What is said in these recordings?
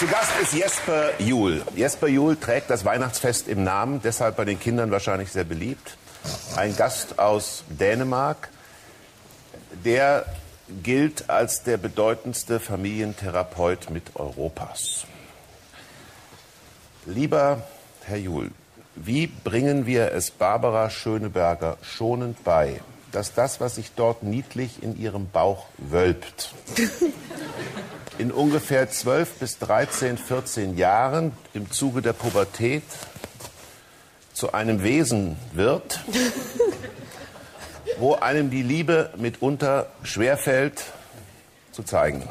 Zu Gast ist Jesper Juhl. Jesper Juhl trägt das Weihnachtsfest im Namen, deshalb bei den Kindern wahrscheinlich sehr beliebt. Ein Gast aus Dänemark, der gilt als der bedeutendste Familientherapeut mit Europas. Lieber Herr Juhl, wie bringen wir es Barbara Schöneberger schonend bei, dass das, was sich dort niedlich in ihrem Bauch wölbt, in ungefähr 12 bis 13, 14 Jahren im Zuge der Pubertät zu einem Wesen wird, wo einem die Liebe mitunter schwerfällt zu zeigen.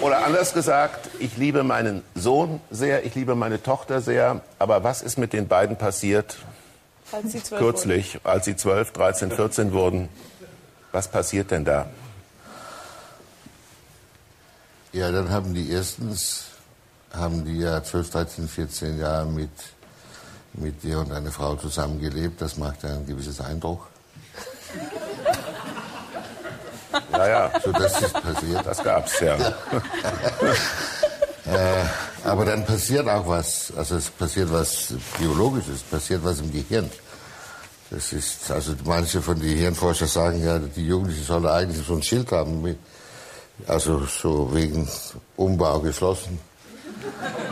Oder anders gesagt, ich liebe meinen Sohn sehr, ich liebe meine Tochter sehr, aber was ist mit den beiden passiert? Als sie zwölf Kürzlich, als sie 12, 13, 14 wurden. Was passiert denn da? Ja, dann haben die erstens, haben die ja 12, 13, 14 Jahre mit, mit dir und deiner Frau zusammengelebt. Das macht ja ein gewisses Eindruck. Ja, ja, So, das ist passiert. das gab's, ja. Aber dann passiert auch was, also es passiert was Biologisches, passiert was im Gehirn. Das ist, also manche von den Hirnforschern sagen ja, die Jugendlichen sollen eigentlich so ein Schild haben, mit, also so wegen Umbau geschlossen.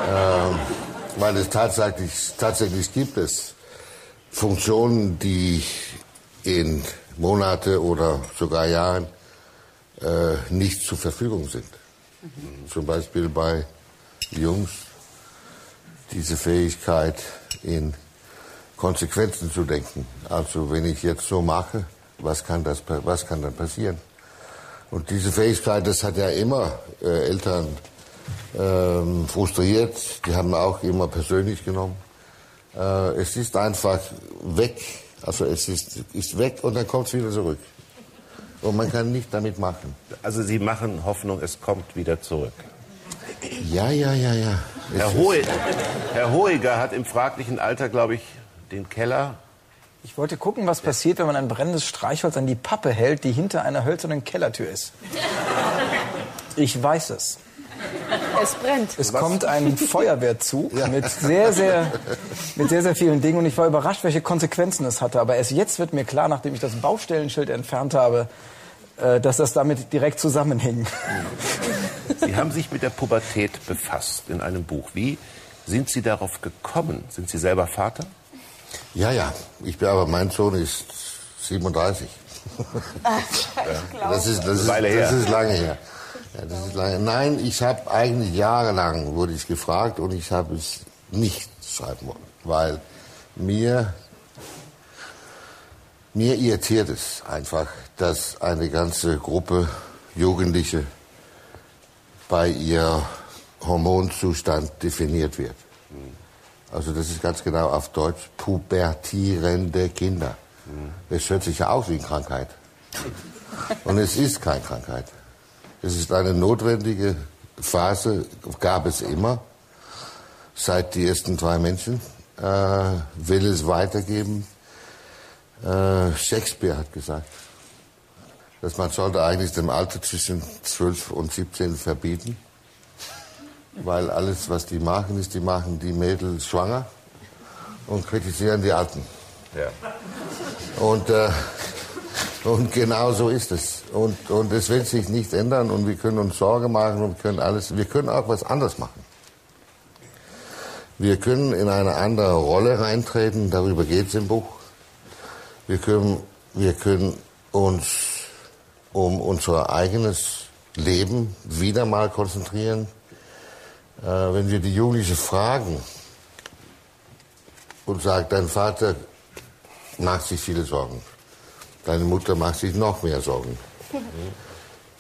ähm, weil es tatsächlich, tatsächlich gibt es Funktionen, die in Monate oder sogar Jahren äh, nicht zur Verfügung sind. Zum Beispiel bei Jungs diese Fähigkeit, in Konsequenzen zu denken. Also wenn ich jetzt so mache, was kann, das, was kann dann passieren? Und diese Fähigkeit, das hat ja immer äh, Eltern ähm, frustriert. Die haben auch immer persönlich genommen. Äh, es ist einfach weg. Also es ist, ist weg und dann kommt es wieder zurück. Und man kann nicht damit machen. Also Sie machen Hoffnung, es kommt wieder zurück. Ja, ja, ja, ja. Herr, Hohe, Herr Hohiger hat im fraglichen Alter, glaube ich, den Keller. Ich wollte gucken, was passiert, wenn man ein brennendes Streichholz an die Pappe hält, die hinter einer hölzernen Kellertür ist. Ich weiß es. Es brennt. Es kommt ein Feuerwehrzug mit sehr, sehr, mit sehr, sehr vielen Dingen und ich war überrascht, welche Konsequenzen es hatte. Aber erst jetzt wird mir klar, nachdem ich das Baustellenschild entfernt habe, äh, dass das damit direkt zusammenhing. Sie haben sich mit der Pubertät befasst in einem Buch. Wie sind Sie darauf gekommen? Sind Sie selber Vater? Ja, ja. Ich bin aber, mein Sohn ist 37. Das ist, das ist, das ist lange her. Ja, das ist lange. Nein, ich habe eigentlich jahrelang wurde ich gefragt und ich habe es nicht schreiben wollen, weil mir mir irritiert es einfach, dass eine ganze Gruppe Jugendliche bei ihr Hormonzustand definiert wird. Also das ist ganz genau auf Deutsch pubertierende Kinder. Es hört sich ja aus wie eine Krankheit. Und es ist keine Krankheit. Es ist eine notwendige Phase, gab es immer, seit die ersten zwei Menschen. Äh, will es weitergeben. Äh, Shakespeare hat gesagt, dass man sollte eigentlich dem Alter zwischen 12 und 17 verbieten. Weil alles, was die machen, ist, die machen die Mädels schwanger und kritisieren die Alten. Ja. Und, äh, und genau so ist es. Und, und es wird sich nicht ändern und wir können uns Sorge machen und wir können alles, wir können auch was anderes machen. Wir können in eine andere Rolle reintreten, darüber geht es im Buch. Wir können, wir können uns um unser eigenes Leben wieder mal konzentrieren. Äh, wenn wir die Jugendlichen fragen und sagen, dein Vater macht sich viele Sorgen, deine Mutter macht sich noch mehr Sorgen.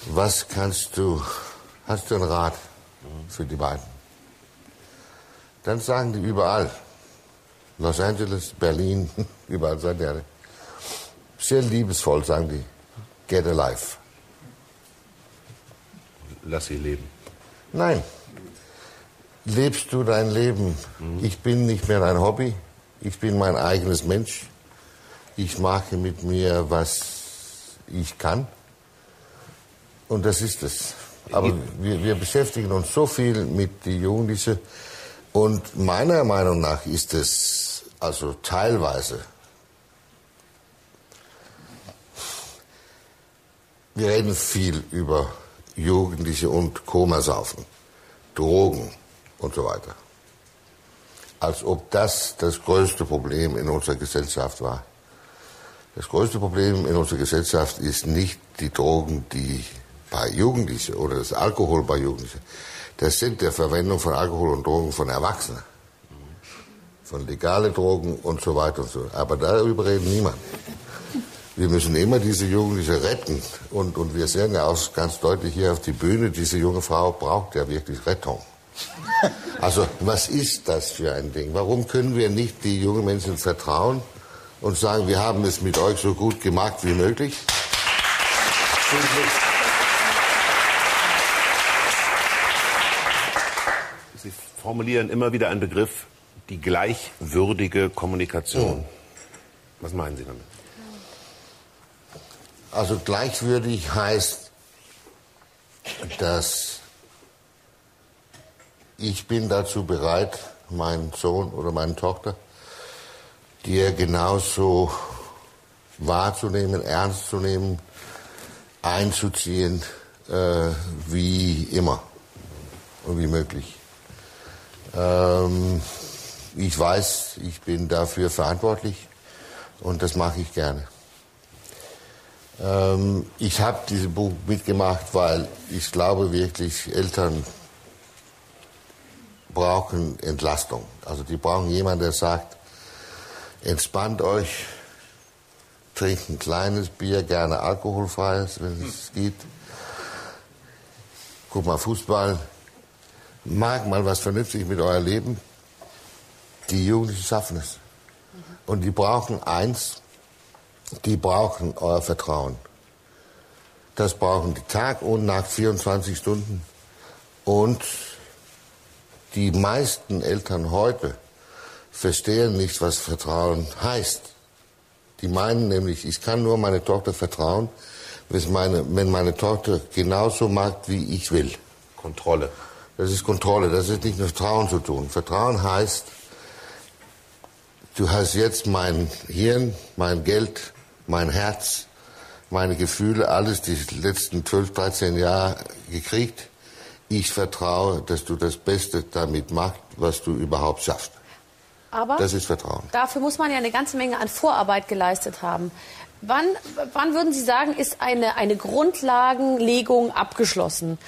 Was kannst du, hast du einen Rat für die beiden? Dann sagen die überall, Los Angeles, Berlin, überall alle, sehr liebesvoll sagen die, get a life. Lass sie leben. Nein. Lebst du dein Leben? Ich bin nicht mehr dein Hobby. Ich bin mein eigenes Mensch. Ich mache mit mir, was ich kann. Und das ist es. Aber wir, wir beschäftigen uns so viel mit den Jugendlichen. Und meiner Meinung nach ist es also teilweise Wir reden viel über Jugendliche und Komasaufen, Drogen und so weiter. Als ob das das größte Problem in unserer Gesellschaft war. Das größte Problem in unserer Gesellschaft ist nicht die Drogen, die bei Jugendlichen oder das Alkohol bei Jugendlichen. Das sind der Verwendung von Alkohol und Drogen von Erwachsenen. Von legalen Drogen und so weiter und so. Aber darüber redet niemand. Wir müssen immer diese Jugendlichen retten. Und, und wir sehen ja auch ganz deutlich hier auf die Bühne, diese junge Frau braucht ja wirklich Rettung. Also was ist das für ein Ding? Warum können wir nicht die jungen Menschen vertrauen und sagen, wir haben es mit euch so gut gemacht wie möglich? Sie formulieren immer wieder einen Begriff, die gleichwürdige Kommunikation. Was meinen Sie damit? Also gleichwürdig heißt, dass ich bin dazu bereit, meinen Sohn oder meine Tochter, dir genauso wahrzunehmen, ernst zu nehmen, einzuziehen, äh, wie immer und wie möglich. Ähm, ich weiß, ich bin dafür verantwortlich und das mache ich gerne. Ähm, ich habe dieses Buch mitgemacht, weil ich glaube wirklich, Eltern brauchen Entlastung. Also die brauchen jemanden, der sagt, entspannt euch, trinkt ein kleines Bier, gerne alkoholfreies, wenn es geht. Guck mal Fußball, mag mal was vernünftig mit euer Leben. Die Jugendlichen schaffen es. Und die brauchen eins, die brauchen euer Vertrauen. Das brauchen die Tag und Nacht 24 Stunden. Und die meisten Eltern heute verstehen nicht, was Vertrauen heißt. Die meinen nämlich, ich kann nur meine Tochter vertrauen, wenn meine, Tochter genauso macht, wie ich will. Kontrolle. Das ist Kontrolle, das ist nicht mit Vertrauen zu tun. Vertrauen heißt, du hast jetzt mein Hirn, mein Geld, mein Herz, meine Gefühle, alles die letzten 12, 13 Jahre gekriegt. Ich vertraue, dass du das Beste damit machst, was du überhaupt schaffst. Aber Das ist Vertrauen. dafür muss man ja eine ganze Menge an Vorarbeit geleistet haben. Wann, wann würden Sie sagen, ist eine, eine Grundlagenlegung abgeschlossen?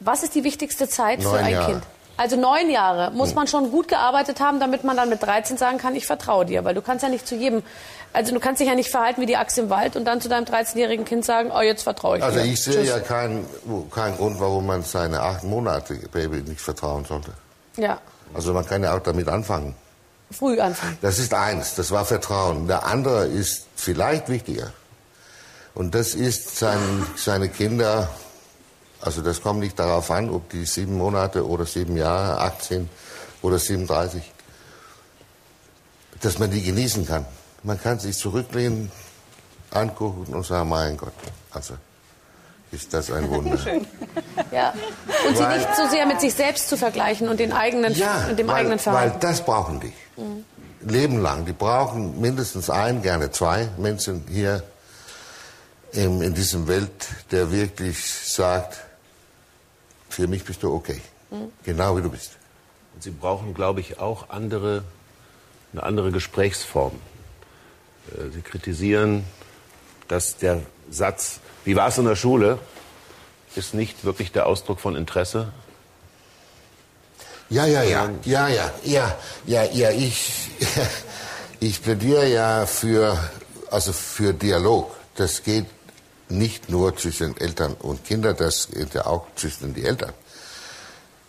Was ist die wichtigste Zeit für Neun ein Jahre. Kind? Also neun Jahre. Muss man schon gut gearbeitet haben, damit man dann mit 13 sagen kann, ich vertraue dir. Weil du kannst ja nicht zu jedem, also du kannst dich ja nicht verhalten wie die Axt im Wald und dann zu deinem 13-jährigen Kind sagen, oh, jetzt vertraue ich Also dir. ich sehe Tschüss. ja keinen keinen Grund, warum man seine acht Monate Baby nicht vertrauen sollte. Ja, Also man kann ja auch damit anfangen. früh anfangen. Das ist eins, das war Vertrauen. Der andere ist vielleicht wichtiger. Und das ist sein, seine Kinder, also das kommt nicht darauf an, ob die sieben Monate oder sieben Jahre, 18 oder 37, dass man die genießen kann. Man kann sich zurücklehnen, angucken und sagen, mein Gott, also ist das ein Wunder. Ja. Und sie Weil- nicht so sehr mit sich selbst zu vergleichen und den eigenen, Ja, und dem weil, eigenen weil Verhalten. das brauchen die. Leben lang. Die brauchen mindestens ein, gerne zwei Menschen hier in, in diesem Welt, der wirklich sagt, für mich bist du okay. Genau wie du bist. Und Sie brauchen, glaube ich, auch andere, eine andere Gesprächsform. Äh, Sie kritisieren, dass der Satz, wie war es in der Schule, ist nicht wirklich der Ausdruck von Interesse. Ja, ja, ja, ja, ja, ja, ja, ja, ich, ich plädiere ja für, also für Dialog. Das geht nicht nur zwischen Eltern und Kindern, das geht ja auch zwischen die Eltern.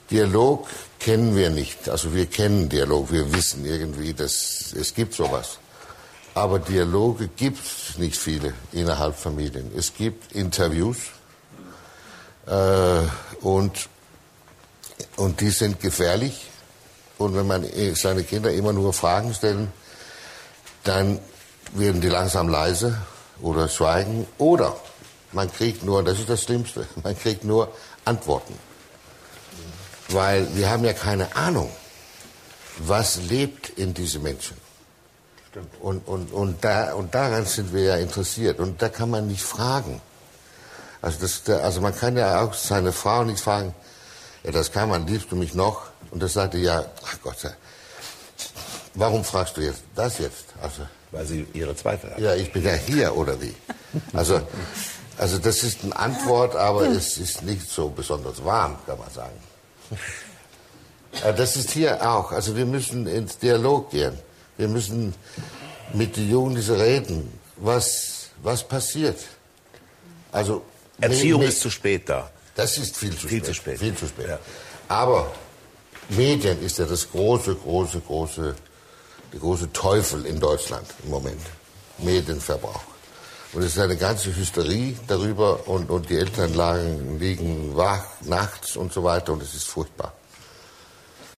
Dialog kennen wir nicht. Also wir kennen Dialog, wir wissen irgendwie, dass es gibt sowas. Aber Dialoge gibt es nicht viele innerhalb Familien. Es gibt Interviews äh, und und die sind gefährlich. Und wenn man eh seine Kinder immer nur Fragen stellen, dann werden die langsam leise oder schweigen. Oder man kriegt nur, das ist das Schlimmste, man kriegt nur Antworten. Weil wir haben ja keine Ahnung, was lebt in diesen Menschen. Und, und, und, da, und daran sind wir ja interessiert. Und da kann man nicht fragen. Also, das, also man kann ja auch seine Frau nicht fragen, ja, das kann man, liebst du mich noch? Und das sagte, ja, ach Gott sei Warum fragst du jetzt das jetzt? Also, Weil sie ihre Zweifel hat. ja, ich bin ja hier, oder wie? Also, also das ist eine Antwort, aber es ist nicht so besonders warm, kann man sagen. Äh, Das ist hier auch. Also wir müssen ins Dialog gehen. Wir müssen mit den Jugendlichen reden. Was, was passiert? Also Erziehung ist zu spät da. Das ist viel zu Viel spät. zu spät. Viel zu spät. Ja. Aber Medien ist ja das große, große, große, der große Teufel in Deutschland im Moment. Medienverbrauch. Und es ist eine ganze Hysterie darüber und, und die Eltern lagen, liegen wach nachts und so weiter und es ist furchtbar.